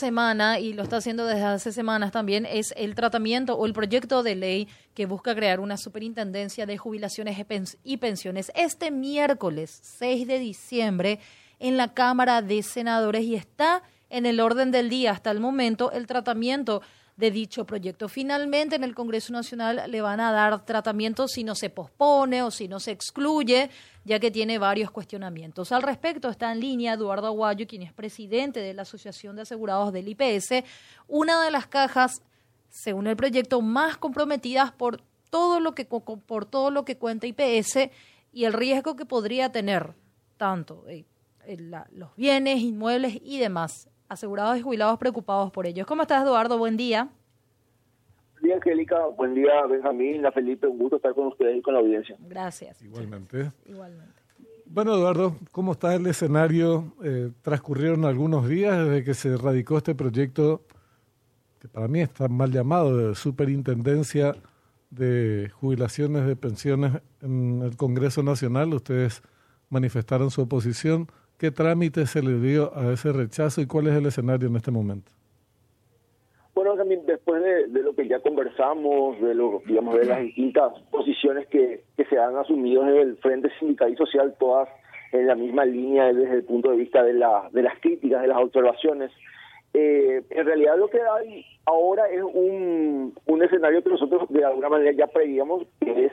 semana, y lo está haciendo desde hace semanas también, es el tratamiento o el proyecto de ley que busca crear una superintendencia de jubilaciones y pensiones. Este miércoles 6 de diciembre en la Cámara de Senadores y está en el orden del día hasta el momento el tratamiento de dicho proyecto. Finalmente, en el Congreso Nacional le van a dar tratamiento si no se pospone o si no se excluye, ya que tiene varios cuestionamientos. Al respecto, está en línea Eduardo Aguayo, quien es presidente de la Asociación de Asegurados del IPS, una de las cajas, según el proyecto, más comprometidas por todo lo que, por todo lo que cuenta IPS y el riesgo que podría tener tanto eh, los bienes, inmuebles y demás asegurados y jubilados preocupados por ellos. ¿Cómo estás, Eduardo? Buen día. Buen día, Angélica. Buen día, Benjamín, la Felipe. Un gusto estar con ustedes y con la audiencia. Gracias. Igualmente. Igualmente. Bueno, Eduardo, ¿cómo está el escenario? Eh, transcurrieron algunos días desde que se radicó este proyecto, que para mí está mal llamado, de superintendencia de jubilaciones de pensiones en el Congreso Nacional. Ustedes manifestaron su oposición. ¿Qué trámite se le dio a ese rechazo y cuál es el escenario en este momento? Bueno, también después de, lo que ya conversamos, de lo, digamos, de las distintas posiciones que, se han asumido en el Frente Sindical y Social, todas en la misma línea desde el punto de vista de, la, de las críticas, de las observaciones. Eh, en realidad lo que hay ahora es un, un escenario que nosotros de alguna manera ya prevíamos, que es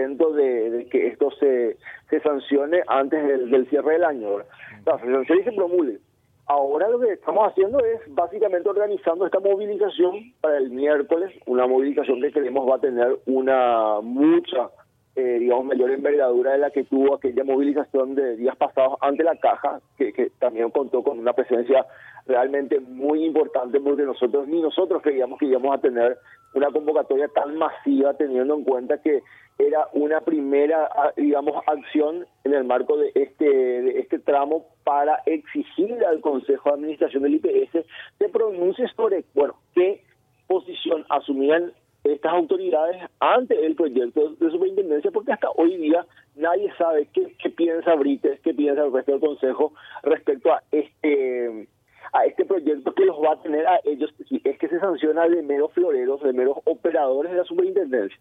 intento de, que esto se, se sancione antes del, cierre del año. La se se promulgue. Ahora lo que estamos haciendo es básicamente organizando esta movilización para el miércoles, una movilización que creemos va a tener una mucha, eh, digamos, mayor envergadura de la que tuvo aquella movilización de días pasados ante la caja, que, que también contó con una presencia realmente muy importante porque nosotros ni nosotros creíamos que íbamos a tener una convocatoria tan masiva teniendo en cuenta que era una primera ah, digamos acción en el marco de este de este tramo para exigir al Consejo de Administración del IPS se pronuncie sobre bueno qué posición asumían estas autoridades ante el proyecto de superintendencia porque hasta hoy día nadie sabe qué, qué piensa Brites, qué piensa el resto del Consejo respecto a este a este proyecto que los va a tener a ellos, es que se sanciona de meros floreros, de meros operadores de la superintendencia.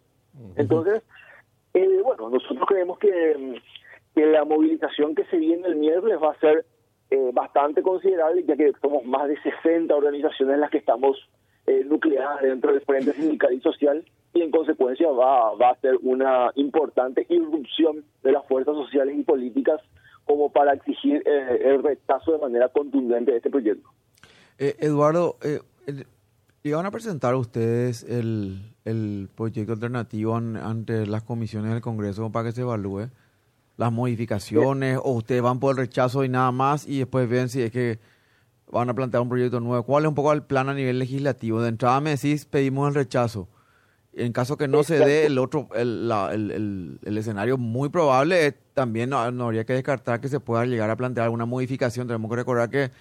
Entonces, eh, bueno, nosotros creemos que, que, la movilización que se viene el miércoles va a ser eh, bastante considerable, ya que somos más de 60 organizaciones las que estamos eh, dentro del Frente Sindical y Social, y en consecuencia va, va a ser una importante irrupción de las fuerzas sociales y políticas como para exigir eh, el rechazo de manera contundente de este proyecto. Eh, Eduardo, eh, ¿iban a presentar ustedes el, proyecto alternativo ante las comisiones del Congreso para que se evalúe las modificaciones o ustedes van por el rechazo y nada más y después ven si es que van a plantear un proyecto nuevo? ¿Cuál es un poco el plan a nivel legislativo? De entrada me decís, pedimos el rechazo. En caso que no se dé el otro, el, el, el, escenario muy probable, también no, habría que descartar que se pueda llegar a plantear alguna modificación. Tenemos que recordar que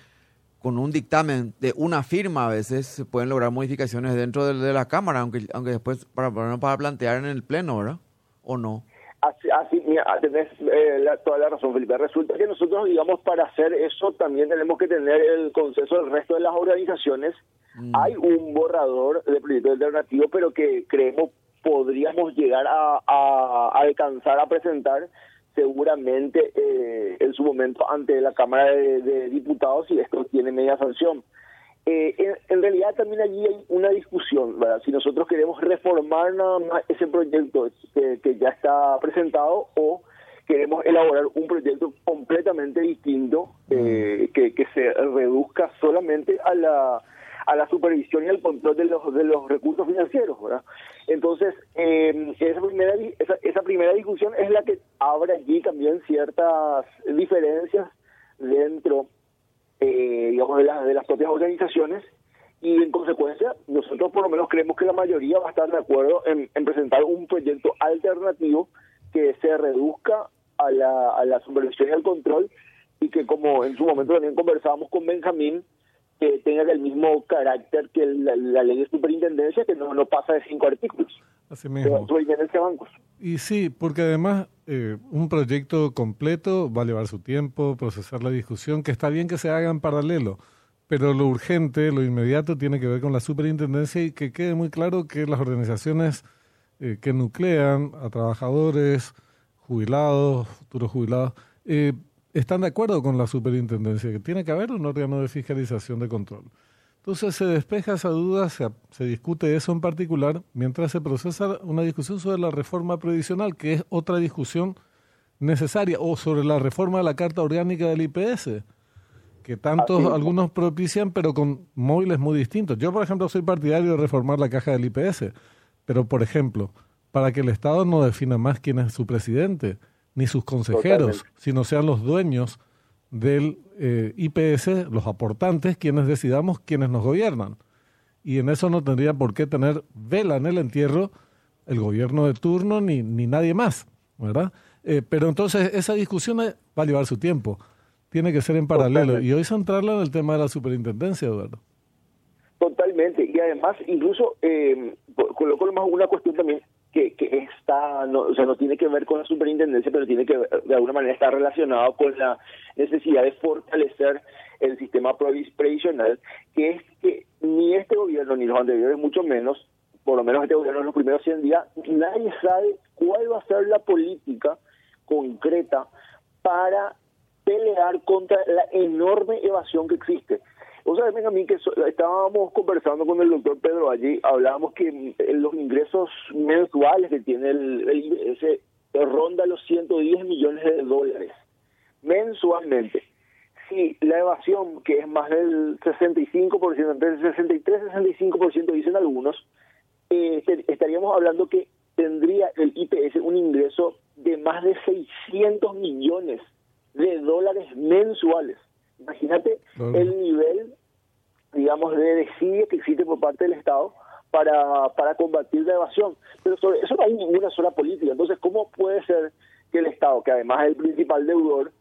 con un dictamen de una firma a veces se pueden lograr modificaciones dentro de, la Cámara, aunque aunque después para, para plantear en el Pleno, ¿verdad? ¿O no? Así, así mira, tenés eh, toda la razón, Felipe. Resulta que nosotros, digamos, para hacer eso también tenemos que tener el consenso del resto de las organizaciones. Mm. Hay un borrador de proyecto alternativo, pero que creemos podríamos llegar a, alcanzar a presentar seguramente eh, en su momento ante la Cámara de, de Diputados y esto tiene media sanción. Eh, en, realidad también allí hay una discusión, ¿verdad? Si nosotros queremos reformar nada más ese proyecto que, ya está presentado o queremos elaborar un proyecto completamente distinto eh, que, se reduzca solamente a la a la supervisión y al control de los de los recursos financieros, ¿verdad? Entonces, eh, esa primera esa, esa primera discusión es la que abre allí también ciertas diferencias dentro eh, de, de las propias organizaciones y en consecuencia nosotros por lo menos creemos que la mayoría va a estar de acuerdo en, presentar un proyecto alternativo que se reduzca a la, a la supervisión y al control y que como en su momento también conversábamos con Benjamín, que tenga el mismo carácter que la, ley de superintendencia, que no, no pasa de cinco artículos. Así mismo. bancos. Y sí, porque además eh, un proyecto completo va a llevar su tiempo, procesar la discusión, que está bien que se haga en paralelo, pero lo urgente, lo inmediato tiene que ver con la superintendencia y que quede muy claro que las organizaciones eh, que nuclean a trabajadores, jubilados, futuros jubilados, eh, están de acuerdo con la superintendencia, que tiene que haber un órgano de fiscalización de control. Entonces se despeja esa duda, se, se, discute eso en particular, mientras se procesa una discusión sobre la reforma previsional, que es otra discusión necesaria, o sobre la reforma de la Carta Orgánica del IPS, que tantos algunos propician, pero con móviles muy distintos. Yo, por ejemplo, soy partidario de reformar la caja del IPS, pero, por ejemplo, para que el Estado no defina más quién es su presidente, ni sus consejeros, sino sean los dueños del eh, IPS, los aportantes, quienes decidamos quiénes nos gobiernan. Y en eso no tendría por qué tener vela en el entierro el gobierno de turno ni, ni nadie más, ¿verdad? Eh, pero entonces esa discusión va a llevar su tiempo, tiene que ser en paralelo. Y hoy centrarla en el tema de la superintendencia, Eduardo. Totalmente, y además incluso eh, coloco más una cuestión también que, que está, no, o sea, no tiene que ver con la superintendencia, pero tiene que de alguna manera estar relacionado con la necesidad de fortalecer el sistema previsional, que es que ni este gobierno ni los anteriores, mucho menos, por lo menos este gobierno en los primeros 100 días, nadie sabe cuál va a ser la política concreta para pelear contra la enorme evasión que existe. O sea, a mí que estábamos conversando con el doctor Pedro allí, hablábamos que los ingresos mensuales que tiene el, IBS ronda los 110 millones de dólares mensualmente. Si la evasión, que es más del 65%, entre el 63 y 65% dicen algunos, eh, estaríamos hablando que tendría el IPS un ingreso de más de 600 millones de dólares mensuales. Imagínate el nivel, digamos, de desidia que existe por parte del Estado para, para combatir la evasión. Pero sobre eso no hay ninguna sola política. Entonces, ¿cómo puede ser que el Estado, que además es el principal deudor,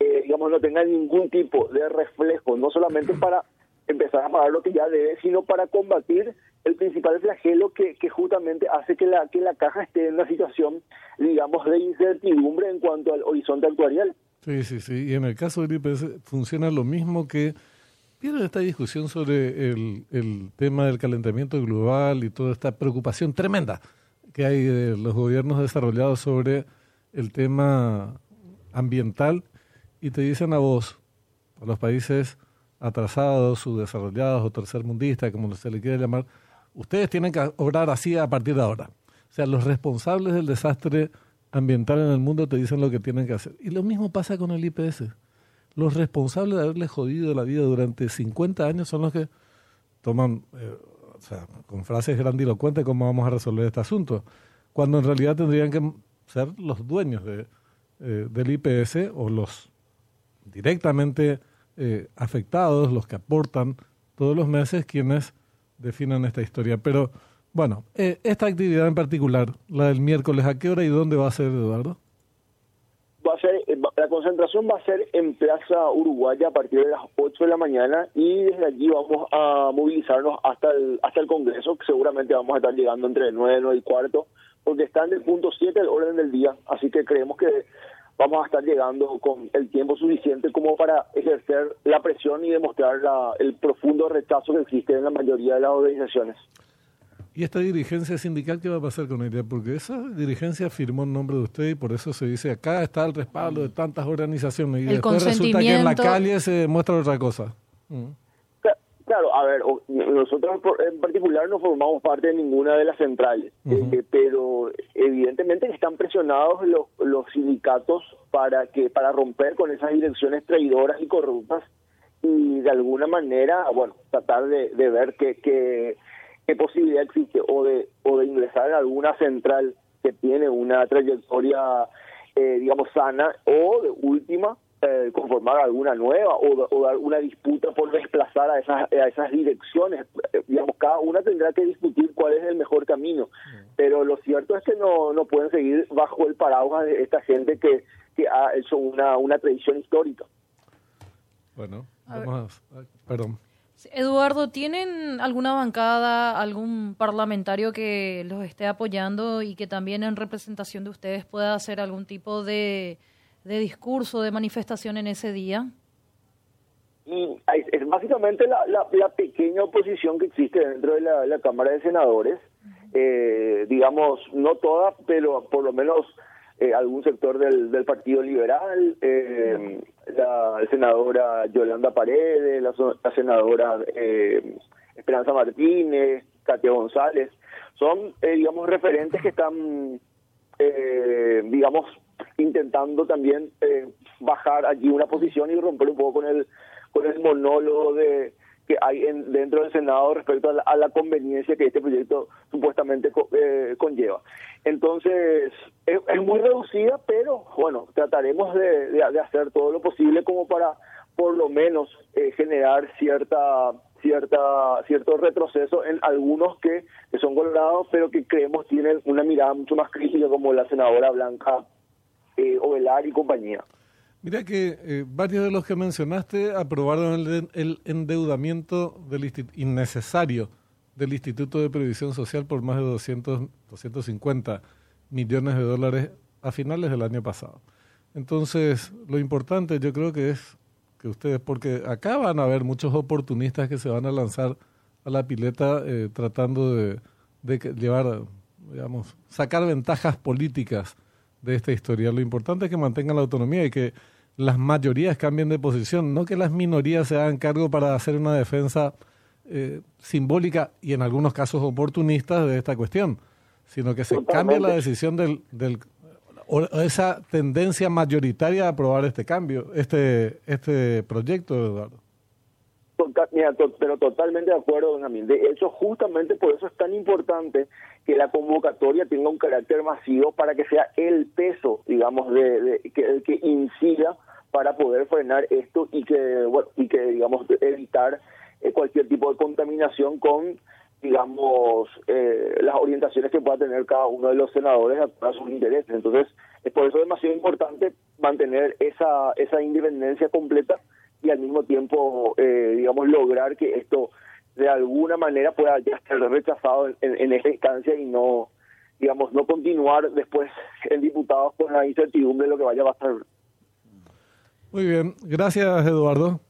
eh, digamos, no tenga ningún tipo de reflejo, no solamente para empezar a pagar lo que ya debe, sino para combatir el principal flagelo que, justamente hace que la, que la caja esté en una situación, digamos, de incertidumbre en cuanto al horizonte actuarial. Sí, sí, sí. Y en el caso del funciona lo mismo que... ¿Vieron esta discusión sobre el, tema del calentamiento global y toda esta preocupación tremenda que hay de los gobiernos desarrollados sobre el tema ambiental? Y te dicen a vos, a los países atrasados, subdesarrollados o tercermundistas, como se le quiere llamar, ustedes tienen que obrar así a partir de ahora. O sea, los responsables del desastre ambiental en el mundo te dicen lo que tienen que hacer. Y lo mismo pasa con el IPS. Los responsables de haberle jodido la vida durante 50 años son los que toman, eh, o sea, con frases grandilocuentes cómo vamos a resolver este asunto, cuando en realidad tendrían que ser los dueños de, eh, del IPS o los directamente eh, afectados, los que aportan todos los meses, quienes definan esta historia. Pero bueno, eh, esta actividad en particular, la del miércoles, ¿a qué hora y dónde va a ser, Eduardo? Va a ser, concentración va a ser en Plaza Uruguaya a partir de las 8 de la mañana y desde allí vamos a movilizarnos hasta el, hasta el Congreso, que seguramente vamos a estar llegando entre 9 y 9 y cuarto, porque está en el punto 7 del orden del día, así que creemos que vamos a estar llegando con el tiempo suficiente como para ejercer la presión y demostrar el profundo rechazo que existe en la mayoría de las organizaciones. ¿Y esta dirigencia sindical qué va a pasar con ella? Porque esa dirigencia firmó en nombre de usted y por eso se dice acá está el respaldo de tantas organizaciones y después resulta que en la calle se muestra otra cosa. Mm. Claro, a ver, nosotros en particular no formamos parte de ninguna de las centrales, eh, pero evidentemente están presionados los, los sindicatos para que para romper con esas direcciones traidoras y corruptas y de alguna manera, bueno, tratar de, de ver que, que qué posibilidad existe o de, o de ingresar en alguna central que tiene una trayectoria, eh, digamos, sana o de última, eh, conformar alguna nueva o, o dar una disputa por desplazar a esas, a esas direcciones. Eh, digamos, cada una tendrá que discutir cuál es el mejor camino. Pero lo cierto es que no, no pueden seguir bajo el paraguas de esta gente que, que ha hecho una, una tradición histórica. Bueno, vamos a, perdón. Eduardo, ¿tienen alguna bancada, algún parlamentario que los esté apoyando y que también en representación de ustedes pueda hacer algún tipo de, de discurso, de manifestación en ese día? y es básicamente la, la, pequeña oposición que existe dentro de la, Cámara de Senadores, eh, digamos, no toda, pero por lo menos eh, algún sector del, del Partido Liberal, eh, la, senadora Yolanda Paredes, la, senadora eh, Esperanza Martínez, Katia González, son, digamos, referentes que están, digamos, intentando también bajar allí una posición y romper un poco con el con el monólogo de que hay en, dentro del Senado respecto a la, conveniencia que este proyecto supuestamente eh, conlleva. Entonces, es, muy reducida, pero bueno, trataremos de, hacer todo lo posible como para por lo menos eh, generar cierta cierta cierto retroceso en algunos que, que son colorados, pero que creemos tienen una mirada mucho más crítica como la senadora Blanca eh, Ovelar y compañía. Mira que eh, varios de los que mencionaste aprobaron el, endeudamiento del innecesario del Instituto de Previsión Social por más de 200, 250 millones de dólares a finales del año pasado. Entonces, lo importante yo creo que es que ustedes, porque acá van a haber muchos oportunistas que se van a lanzar a la pileta eh, tratando de, de llevar, digamos, sacar ventajas políticas de esta historia. Lo importante es que mantengan la autonomía y que las mayorías cambien de posición, no que las minorías se hagan cargo para hacer una defensa eh, simbólica y en algunos casos oportunista de esta cuestión, sino que se cambie la decisión del, del o esa tendencia mayoritaria a aprobar este cambio, este este proyecto, Eduardo. pero totalmente de acuerdo, don De hecho, justamente por eso es tan importante que la convocatoria tenga un carácter masivo para que sea el peso, digamos, de, que el que incida para poder frenar esto y que, bueno, y que digamos, evitar eh, cualquier tipo de contaminación con, digamos, eh, las orientaciones que pueda tener cada uno de los senadores a, sus intereses. Entonces, es por eso demasiado importante mantener esa, esa independencia completa y al mismo tiempo, eh, digamos, lograr que esto de alguna manera pueda ya ser rechazado en, en, esta instancia y no, digamos, no continuar después en diputados con la incertidumbre de lo que vaya a pasar. Muy bien, gracias Eduardo.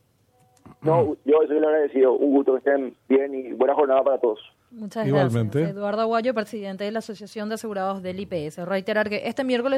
No, yo soy el agradecido. Un gusto que estén bien y buena jornada para todos. Muchas gracias. Eduardo Aguayo, presidente de la Asociación de Asegurados del IPS. Reiterar que este miércoles